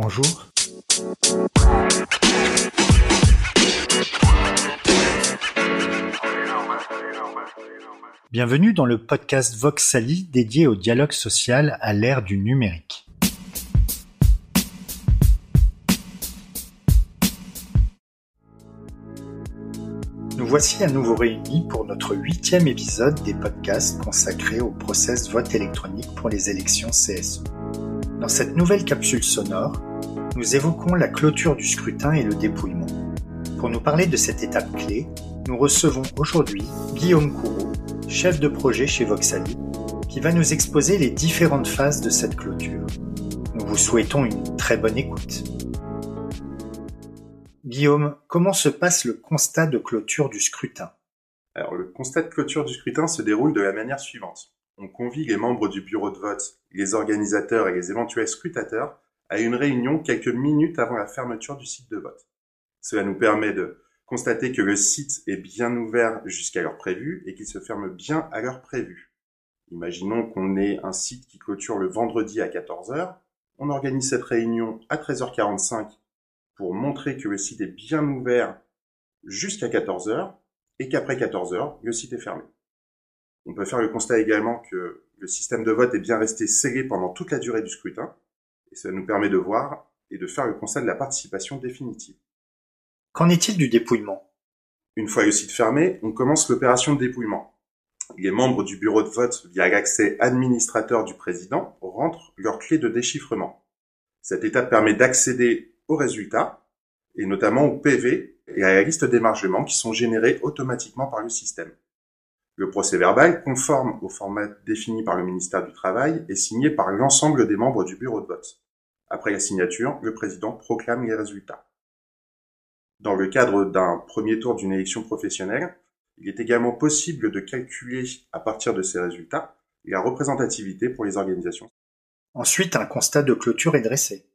Bonjour. Bienvenue dans le podcast Voxali dédié au dialogue social à l'ère du numérique. Nous voici à nouveau réunis pour notre huitième épisode des podcasts consacrés au process vote électronique pour les élections CSE. Dans cette nouvelle capsule sonore, nous évoquons la clôture du scrutin et le dépouillement. Pour nous parler de cette étape clé, nous recevons aujourd'hui Guillaume Courreau, chef de projet chez Voxali, qui va nous exposer les différentes phases de cette clôture. Nous vous souhaitons une très bonne écoute. Guillaume, comment se passe le constat de clôture du scrutin? Alors, le constat de clôture du scrutin se déroule de la manière suivante. On convie les membres du bureau de vote, les organisateurs et les éventuels scrutateurs à une réunion quelques minutes avant la fermeture du site de vote. Cela nous permet de constater que le site est bien ouvert jusqu'à l'heure prévue et qu'il se ferme bien à l'heure prévue. Imaginons qu'on ait un site qui clôture le vendredi à 14h. On organise cette réunion à 13h45 pour montrer que le site est bien ouvert jusqu'à 14h et qu'après 14h, le site est fermé. On peut faire le constat également que le système de vote est bien resté scellé pendant toute la durée du scrutin, et cela nous permet de voir et de faire le constat de la participation définitive. Qu'en est-il du dépouillement? Une fois le site fermé, on commence l'opération de dépouillement. Les membres du bureau de vote, via l'accès administrateur du président, rentrent leur clé de déchiffrement. Cette étape permet d'accéder aux résultats, et notamment au PV et à la liste d'émargement qui sont générés automatiquement par le système. Le procès verbal, conforme au format défini par le ministère du Travail, est signé par l'ensemble des membres du bureau de vote. Après la signature, le président proclame les résultats. Dans le cadre d'un premier tour d'une élection professionnelle, il est également possible de calculer à partir de ces résultats la représentativité pour les organisations. Ensuite, un constat de clôture est dressé.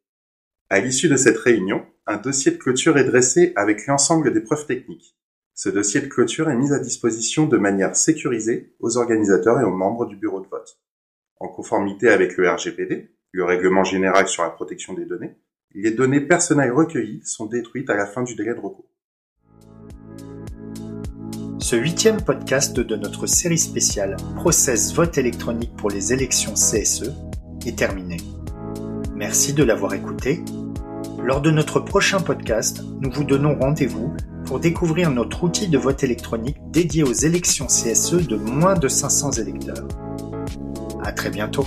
À l'issue de cette réunion, un dossier de clôture est dressé avec l'ensemble des preuves techniques. Ce dossier de clôture est mis à disposition de manière sécurisée aux organisateurs et aux membres du bureau de vote. En conformité avec le RGPD, le règlement général sur la protection des données, les données personnelles recueillies sont détruites à la fin du délai de recours. Ce huitième podcast de notre série spéciale Process vote électronique pour les élections CSE est terminé. Merci de l'avoir écouté lors de notre prochain podcast, nous vous donnons rendez-vous pour découvrir notre outil de vote électronique dédié aux élections CSE de moins de 500 électeurs. À très bientôt.